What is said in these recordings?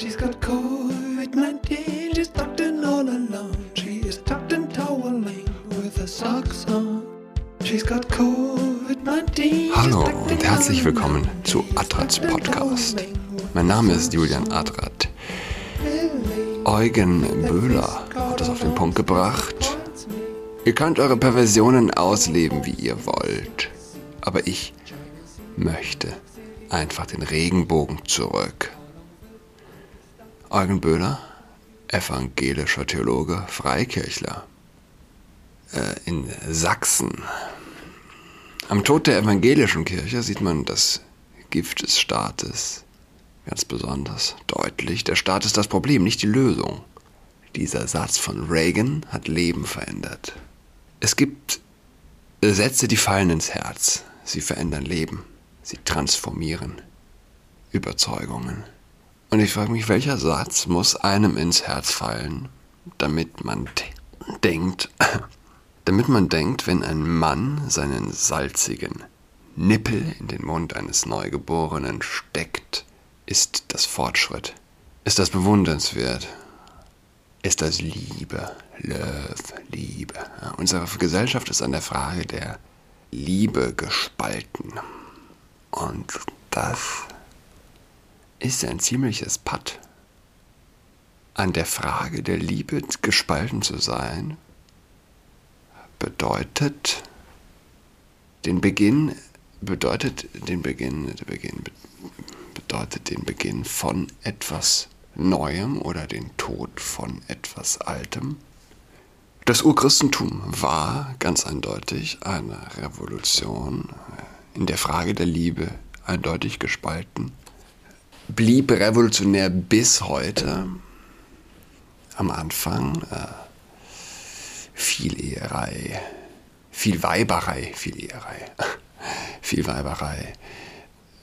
She's got COVID-19, she's tucked in all alone. She is tucked and toweling with her socks on. She's got COVID-19. Hallo und herzlich willkommen zu Adrats Podcast. Mein Name ist Julian Adrat. Eugen Böhler hat es auf den Punkt gebracht. Ihr könnt eure Perversionen ausleben, wie ihr wollt. Aber ich möchte einfach den Regenbogen zurück. Eugen Böhler, evangelischer Theologe, Freikirchler äh, in Sachsen. Am Tod der evangelischen Kirche sieht man das Gift des Staates ganz besonders deutlich. Der Staat ist das Problem, nicht die Lösung. Dieser Satz von Reagan hat Leben verändert. Es gibt Sätze, die fallen ins Herz. Sie verändern Leben. Sie transformieren Überzeugungen. Und ich frage mich, welcher Satz muss einem ins Herz fallen, damit man denkt, damit man denkt, wenn ein Mann seinen salzigen Nippel in den Mund eines Neugeborenen steckt, ist das Fortschritt, ist das bewundernswert, ist das Liebe, Love, Liebe. Unsere Gesellschaft ist an der Frage der Liebe gespalten. Und das ist ein ziemliches Patt. An der Frage der Liebe gespalten zu sein, bedeutet den Beginn, bedeutet den Beginn, der Beginn bedeutet den Beginn von etwas Neuem oder den Tod von etwas Altem. Das Urchristentum war ganz eindeutig eine Revolution in der Frage der Liebe eindeutig gespalten blieb revolutionär bis heute. Am Anfang äh, viel Eherei, viel Weiberei, viel Eherei, viel Weiberei.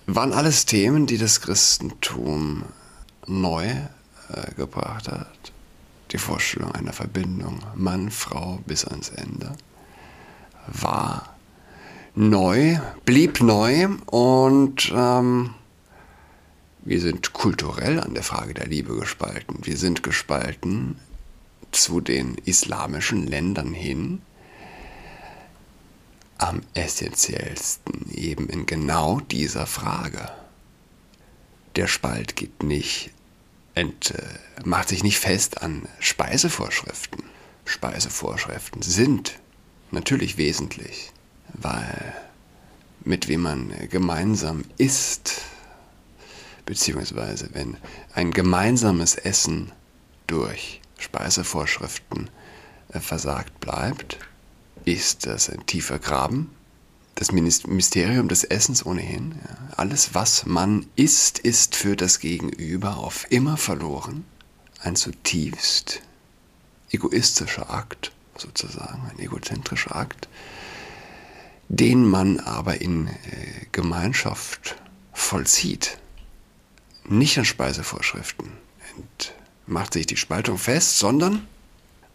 Waren alles Themen, die das Christentum neu äh, gebracht hat. Die Vorstellung einer Verbindung Mann, Frau bis ans Ende war neu, blieb neu und ähm, wir sind kulturell an der Frage der Liebe gespalten. Wir sind gespalten zu den islamischen Ländern hin. Am essentiellsten eben in genau dieser Frage. Der Spalt geht nicht, ent, macht sich nicht fest an Speisevorschriften. Speisevorschriften sind natürlich wesentlich, weil mit wem man gemeinsam isst, beziehungsweise wenn ein gemeinsames Essen durch Speisevorschriften äh, versagt bleibt, ist das ein tiefer Graben. Das Mysterium des Essens ohnehin. Ja. Alles, was man isst, ist für das Gegenüber auf immer verloren. Ein zutiefst egoistischer Akt, sozusagen, ein egozentrischer Akt, den man aber in äh, Gemeinschaft vollzieht nicht an Speisevorschriften macht sich die Spaltung fest, sondern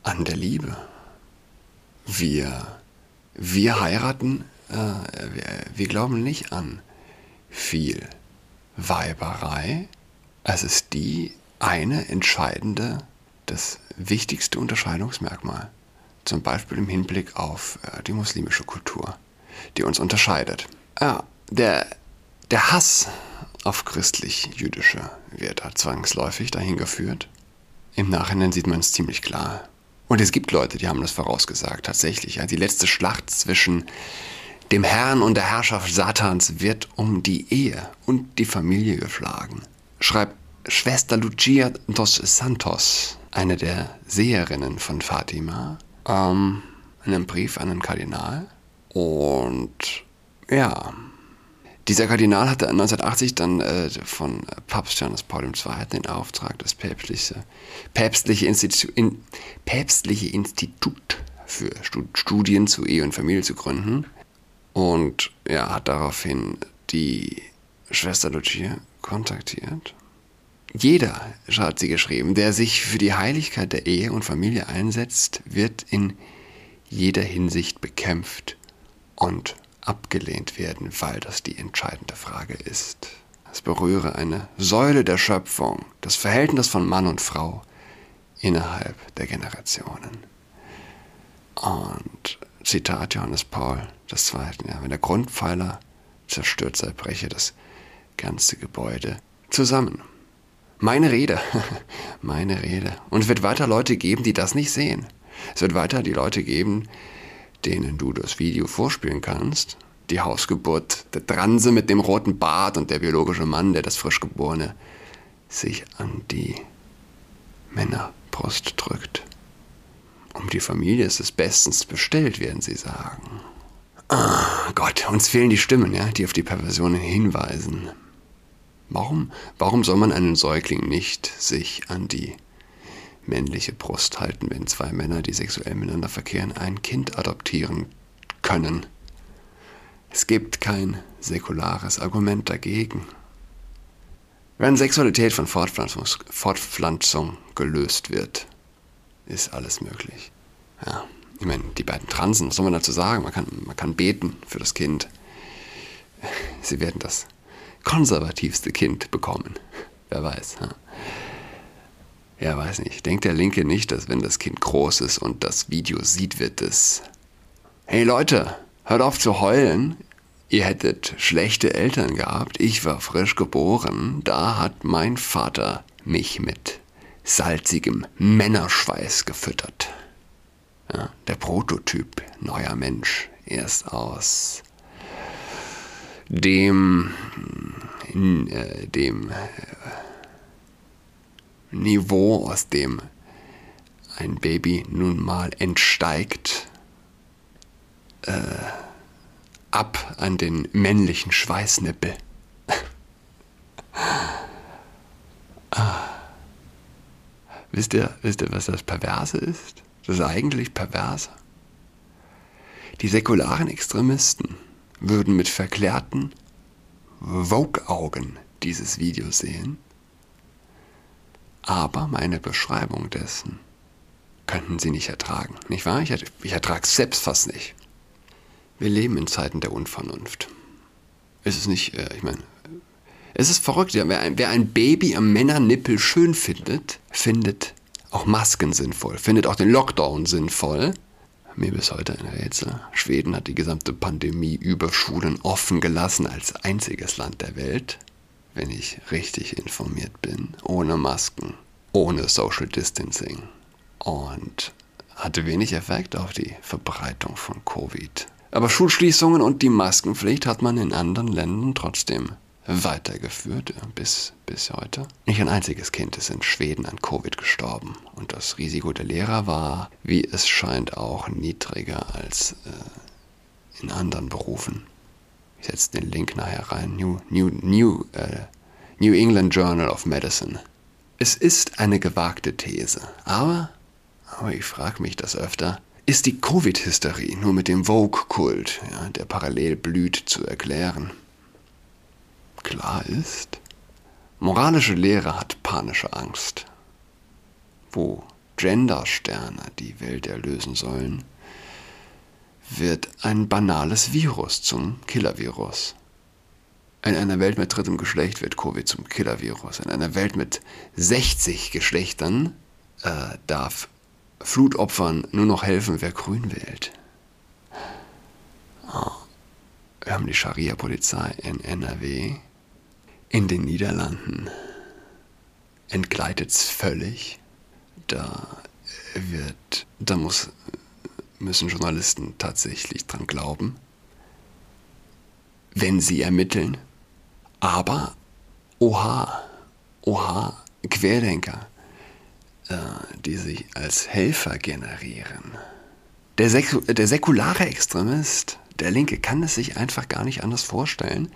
an der Liebe. Wir, wir heiraten, äh, wir, wir glauben nicht an viel Weiberei. Es ist die eine entscheidende, das wichtigste Unterscheidungsmerkmal. Zum Beispiel im Hinblick auf äh, die muslimische Kultur, die uns unterscheidet. Ja, der, der Hass auf christlich-jüdische da zwangsläufig dahin geführt. Im Nachhinein sieht man es ziemlich klar. Und es gibt Leute, die haben das vorausgesagt, tatsächlich. Ja, die letzte Schlacht zwischen dem Herrn und der Herrschaft Satans wird um die Ehe und die Familie geschlagen. Schreibt Schwester Lucia dos Santos, eine der Seherinnen von Fatima, ähm, in einem Brief an den Kardinal. Und ja, dieser Kardinal hatte 1980 dann äh, von Papst Johannes Paul II. den Auftrag, das päpstliche, päpstliche, Institu in, päpstliche Institut für Studien zu Ehe und Familie zu gründen. Und er hat daraufhin die Schwester Lucia kontaktiert. Jeder, hat sie geschrieben, der sich für die Heiligkeit der Ehe und Familie einsetzt, wird in jeder Hinsicht bekämpft und abgelehnt werden, weil das die entscheidende Frage ist. Es berühre eine Säule der Schöpfung, das Verhältnis von Mann und Frau innerhalb der Generationen. Und Zitat Johannes Paul II. Ja, wenn der Grundpfeiler zerstört sei, breche das ganze Gebäude zusammen. Meine Rede, meine Rede. Und es wird weiter Leute geben, die das nicht sehen. Es wird weiter die Leute geben, denen du das Video vorspielen kannst. Die Hausgeburt, der Transe mit dem roten Bart und der biologische Mann, der das Frischgeborene sich an die Männerbrust drückt. Um die Familie ist es bestens bestellt, werden sie sagen. Oh Gott, uns fehlen die Stimmen, ja, die auf die Perversionen hinweisen. Warum, warum soll man einen Säugling nicht sich an die männliche Brust halten, wenn zwei Männer, die sexuell miteinander verkehren, ein Kind adoptieren können? Es gibt kein säkulares Argument dagegen. Wenn Sexualität von Fortpflanzung, Fortpflanzung gelöst wird, ist alles möglich. Ja, ich meine, die beiden Transen, was soll man dazu sagen? Man kann, man kann beten für das Kind. Sie werden das konservativste Kind bekommen. Wer weiß. Ja, ja weiß nicht. Denkt der Linke nicht, dass wenn das Kind groß ist und das Video sieht, wird es. Hey Leute, hört auf zu heulen. Ihr hättet schlechte Eltern gehabt. Ich war frisch geboren. Da hat mein Vater mich mit salzigem Männerschweiß gefüttert. Ja, der Prototyp neuer Mensch erst aus dem, äh, dem äh, Niveau, aus dem ein Baby nun mal entsteigt, äh, ab an den männlichen Schweißnippel. ah. Wisst ihr, wisst ihr, was das Perverse ist? Das ist eigentlich Perverse. Die säkularen Extremisten würden mit verklärten Vogue-Augen dieses Video sehen, aber meine Beschreibung dessen könnten sie nicht ertragen. Nicht wahr? Ich, ich ertrage es selbst fast nicht. Wir leben in Zeiten der Unvernunft. Ist es nicht, äh, ich meine, es ist verrückt, ja, wer, ein, wer ein Baby am Männernippel schön findet, findet auch Masken sinnvoll, findet auch den Lockdown sinnvoll. Mir bis heute ein Rätsel. Schweden hat die gesamte Pandemie über Schulen offen gelassen als einziges Land der Welt, wenn ich richtig informiert bin, ohne Masken, ohne Social Distancing und hatte wenig Effekt auf die Verbreitung von Covid. Aber Schulschließungen und die Maskenpflicht hat man in anderen Ländern trotzdem weitergeführt bis, bis heute. Nicht ein einziges Kind ist in Schweden an Covid gestorben. Und das Risiko der Lehrer war, wie es scheint, auch niedriger als äh, in anderen Berufen. Ich setze den Link nachher rein. New, New, New, äh, New England Journal of Medicine. Es ist eine gewagte These, aber, aber ich frage mich das öfter, ist die Covid-Hysterie nur mit dem Vogue-Kult, ja, der parallel blüht, zu erklären? Klar ist, moralische Lehre hat panische Angst. Wo Gendersterne die Welt erlösen sollen, wird ein banales Virus zum Killervirus. In einer Welt mit drittem Geschlecht wird Covid zum Killervirus. In einer Welt mit 60 Geschlechtern äh, darf Flutopfern nur noch helfen, wer grün wählt. Wir haben die Scharia-Polizei in NRW in den Niederlanden entgleitet es völlig. Da wird, da muss, müssen Journalisten tatsächlich dran glauben, wenn sie ermitteln. Aber, oha, oha, Querdenker, äh, die sich als Helfer generieren. Der, der säkulare Extremist, der Linke, kann es sich einfach gar nicht anders vorstellen,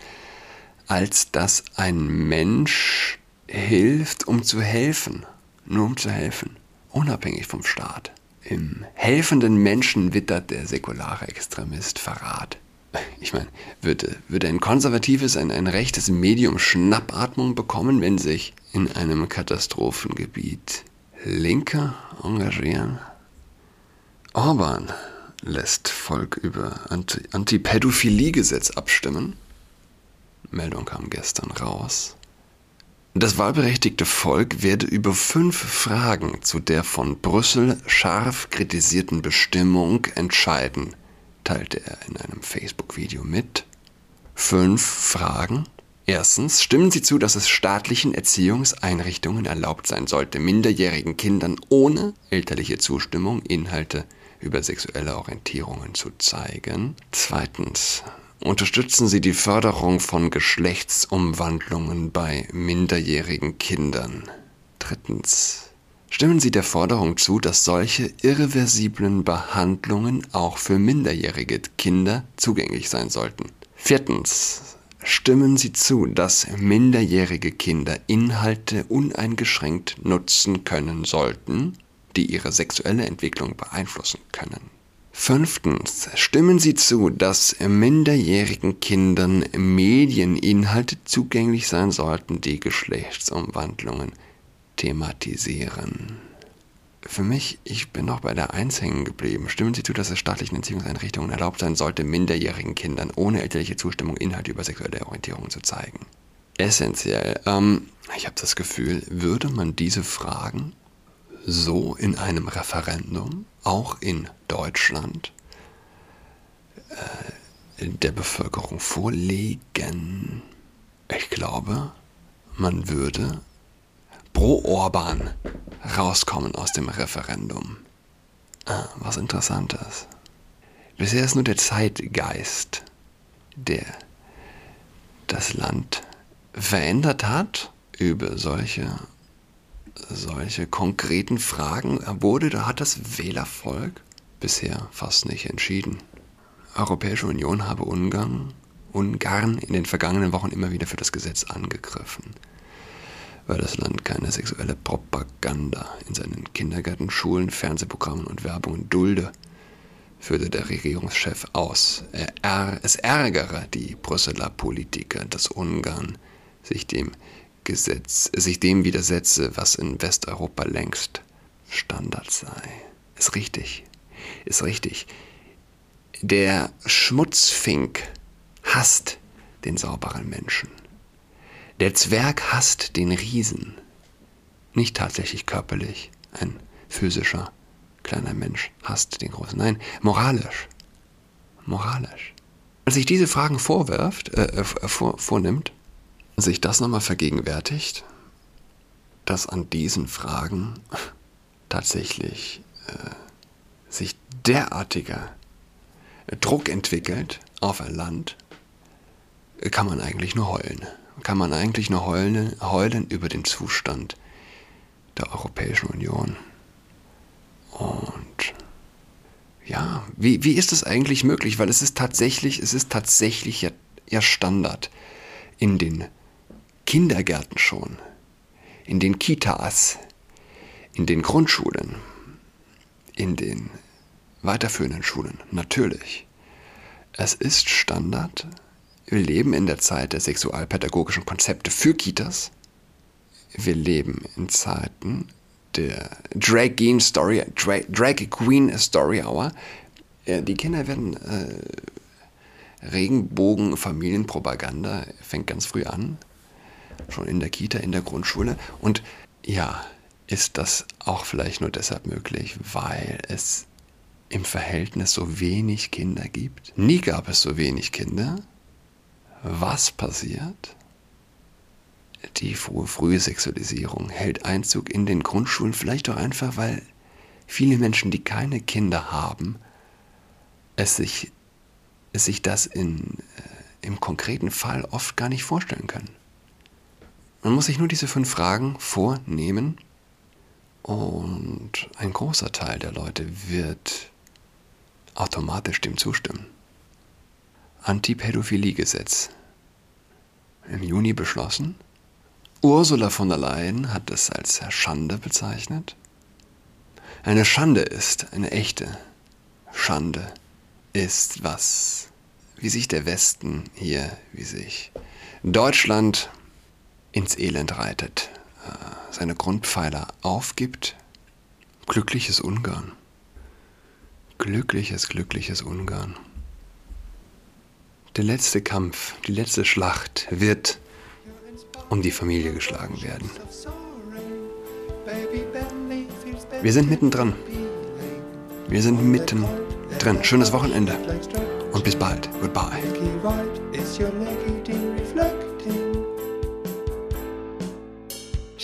als dass ein Mensch hilft, um zu helfen. Nur um zu helfen. Unabhängig vom Staat. Im helfenden Menschen wittert der säkulare Extremist Verrat. Ich meine, würde, würde ein konservatives, ein, ein rechtes Medium Schnappatmung bekommen, wenn sich in einem Katastrophengebiet Linke engagieren? Orban lässt Volk über Anti-Pädophilie-Gesetz abstimmen Meldung kam gestern raus. Das wahlberechtigte Volk werde über fünf Fragen zu der von Brüssel scharf kritisierten Bestimmung entscheiden, teilte er in einem Facebook-Video mit. Fünf Fragen? Erstens, stimmen Sie zu, dass es staatlichen Erziehungseinrichtungen erlaubt sein sollte, minderjährigen Kindern ohne elterliche Zustimmung Inhalte über sexuelle Orientierungen zu zeigen? Zweitens, unterstützen Sie die Förderung von Geschlechtsumwandlungen bei minderjährigen Kindern? Drittens, stimmen Sie der Forderung zu, dass solche irreversiblen Behandlungen auch für minderjährige Kinder zugänglich sein sollten? Viertens, Stimmen Sie zu, dass minderjährige Kinder Inhalte uneingeschränkt nutzen können sollten, die ihre sexuelle Entwicklung beeinflussen können. Fünftens. Stimmen Sie zu, dass minderjährigen Kindern Medieninhalte zugänglich sein sollten, die Geschlechtsumwandlungen thematisieren für mich, ich bin noch bei der Eins hängen geblieben. Stimmen Sie zu, dass es staatlichen Erziehungseinrichtungen erlaubt sein sollte, minderjährigen Kindern ohne elterliche Zustimmung Inhalte über sexuelle Orientierung zu zeigen? Essentiell. Ähm, ich habe das Gefühl, würde man diese Fragen so in einem Referendum, auch in Deutschland, äh, der Bevölkerung vorlegen, ich glaube, man würde pro Orban rauskommen aus dem Referendum. Ah, was Interessantes. Bisher ist nur der Zeitgeist, der das Land verändert hat über solche, solche konkreten Fragen. Wurde, da hat das Wählervolk bisher fast nicht entschieden. Europäische Union habe Ungarn, Ungarn in den vergangenen Wochen immer wieder für das Gesetz angegriffen weil das Land keine sexuelle Propaganda in seinen Kindergärten, Schulen, Fernsehprogrammen und Werbungen dulde, führte der Regierungschef aus. Er, es ärgere die Brüsseler Politiker, dass Ungarn sich dem Gesetz, sich dem widersetze, was in Westeuropa längst Standard sei. Ist richtig. Ist richtig. Der Schmutzfink hasst den sauberen Menschen. Der Zwerg hasst den Riesen. Nicht tatsächlich körperlich. Ein physischer kleiner Mensch hasst den großen. Nein, moralisch. Moralisch. Wenn sich diese Fragen vorwirft, äh, äh, vor, vornimmt, sich das nochmal vergegenwärtigt, dass an diesen Fragen tatsächlich äh, sich derartiger Druck entwickelt auf ein Land, kann man eigentlich nur heulen kann man eigentlich nur heulen, heulen über den Zustand der Europäischen Union. Und ja, wie, wie ist das eigentlich möglich? Weil es ist tatsächlich, es ist tatsächlich ja, ja Standard in den Kindergärten schon, in den Kitas, in den Grundschulen, in den weiterführenden Schulen, natürlich. Es ist Standard, wir leben in der Zeit der sexualpädagogischen Konzepte für Kitas. Wir leben in Zeiten der Drag Queen Story, Drag, Drag Queen Story Hour. Die Kinder werden äh, Regenbogen-Familienpropaganda fängt ganz früh an, schon in der Kita, in der Grundschule. Und ja, ist das auch vielleicht nur deshalb möglich, weil es im Verhältnis so wenig Kinder gibt? Nie gab es so wenig Kinder was passiert? Die frühe Sexualisierung hält Einzug in den Grundschulen, vielleicht auch einfach, weil viele Menschen, die keine Kinder haben, es sich, es sich das in, äh, im konkreten Fall oft gar nicht vorstellen können. Man muss sich nur diese fünf Fragen vornehmen und ein großer Teil der Leute wird automatisch dem zustimmen. Antipädophilie-Gesetz im Juni beschlossen. Ursula von der Leyen hat es als Schande bezeichnet. Eine Schande ist, eine echte Schande ist, was, wie sich der Westen hier, wie sich Deutschland ins Elend reitet, äh, seine Grundpfeiler aufgibt. Glückliches Ungarn. Glückliches, glückliches Ungarn. der letzte Kampf, die letzte Schlacht wird um die Familie geschlagen werden. Wir sind mittendrin. Wir sind mitten drin. Schönes Wochenende und bis bald. Goodbye.